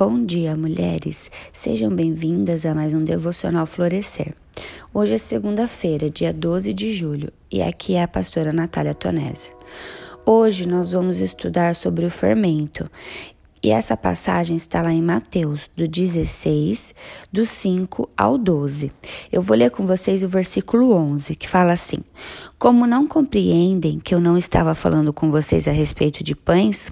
Bom dia, mulheres. Sejam bem-vindas a mais um Devocional Florescer. Hoje é segunda-feira, dia 12 de julho, e aqui é a pastora Natália Tonésio. Hoje nós vamos estudar sobre o fermento. E essa passagem está lá em Mateus, do 16, do 5 ao 12. Eu vou ler com vocês o versículo 11, que fala assim: Como não compreendem que eu não estava falando com vocês a respeito de pães,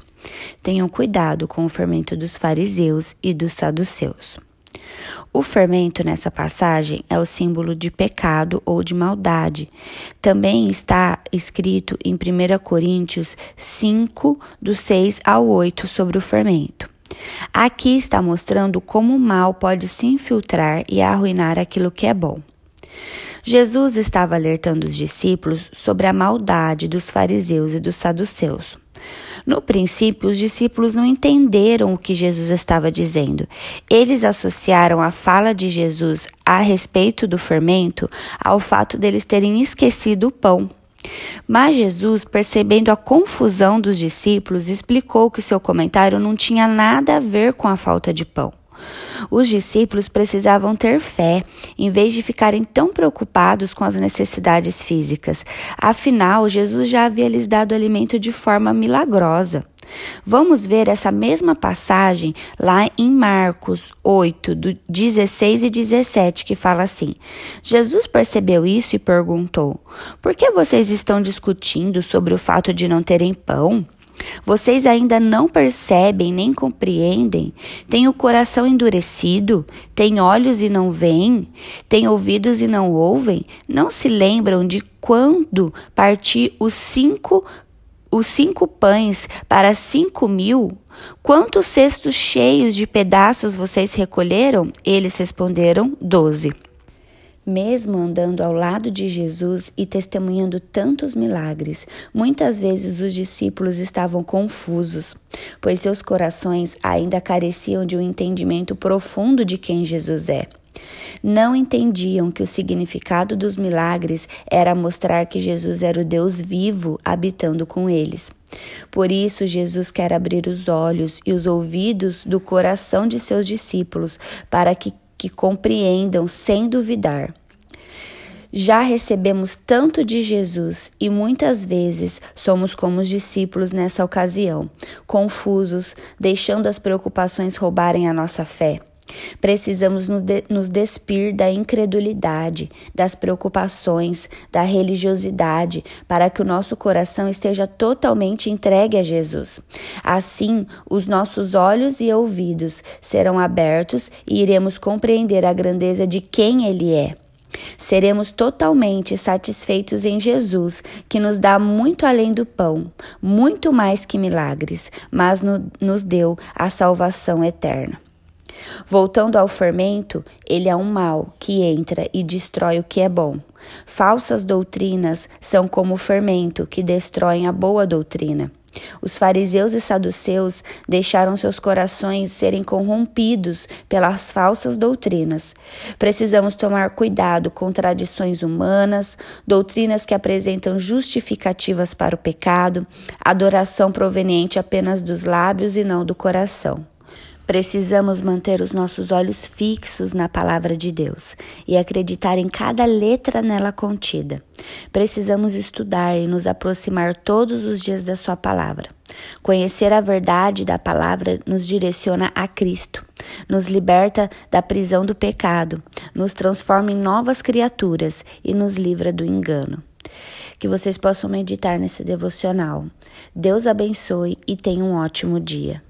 tenham cuidado com o fermento dos fariseus e dos saduceus. O fermento nessa passagem é o símbolo de pecado ou de maldade. Também está escrito em 1 Coríntios 5, do 6 ao 8, sobre o fermento. Aqui está mostrando como o mal pode se infiltrar e arruinar aquilo que é bom. Jesus estava alertando os discípulos sobre a maldade dos fariseus e dos saduceus. No princípio, os discípulos não entenderam o que Jesus estava dizendo. Eles associaram a fala de Jesus a respeito do fermento ao fato deles terem esquecido o pão. Mas Jesus, percebendo a confusão dos discípulos, explicou que seu comentário não tinha nada a ver com a falta de pão. Os discípulos precisavam ter fé, em vez de ficarem tão preocupados com as necessidades físicas. Afinal, Jesus já havia lhes dado alimento de forma milagrosa. Vamos ver essa mesma passagem lá em Marcos 8, do 16 e 17, que fala assim: Jesus percebeu isso e perguntou: Por que vocês estão discutindo sobre o fato de não terem pão? Vocês ainda não percebem nem compreendem? Têm o coração endurecido? Têm olhos e não veem? Têm ouvidos e não ouvem? Não se lembram de quando parti os cinco os cinco pães para cinco mil? Quantos cestos cheios de pedaços vocês recolheram? Eles responderam: doze. Mesmo andando ao lado de Jesus e testemunhando tantos milagres, muitas vezes os discípulos estavam confusos, pois seus corações ainda careciam de um entendimento profundo de quem Jesus é. Não entendiam que o significado dos milagres era mostrar que Jesus era o Deus vivo habitando com eles. Por isso, Jesus quer abrir os olhos e os ouvidos do coração de seus discípulos para que que compreendam sem duvidar. Já recebemos tanto de Jesus e muitas vezes somos como os discípulos nessa ocasião, confusos, deixando as preocupações roubarem a nossa fé. Precisamos nos despir da incredulidade, das preocupações, da religiosidade, para que o nosso coração esteja totalmente entregue a Jesus. Assim, os nossos olhos e ouvidos serão abertos e iremos compreender a grandeza de quem Ele é. Seremos totalmente satisfeitos em Jesus, que nos dá muito além do pão, muito mais que milagres, mas no, nos deu a salvação eterna. Voltando ao fermento, ele é um mal que entra e destrói o que é bom. Falsas doutrinas são como o fermento que destroem a boa doutrina. Os fariseus e saduceus deixaram seus corações serem corrompidos pelas falsas doutrinas. Precisamos tomar cuidado com tradições humanas, doutrinas que apresentam justificativas para o pecado, adoração proveniente apenas dos lábios e não do coração. Precisamos manter os nossos olhos fixos na palavra de Deus e acreditar em cada letra nela contida. Precisamos estudar e nos aproximar todos os dias da Sua palavra. Conhecer a verdade da palavra nos direciona a Cristo, nos liberta da prisão do pecado, nos transforma em novas criaturas e nos livra do engano. Que vocês possam meditar nesse devocional. Deus abençoe e tenha um ótimo dia.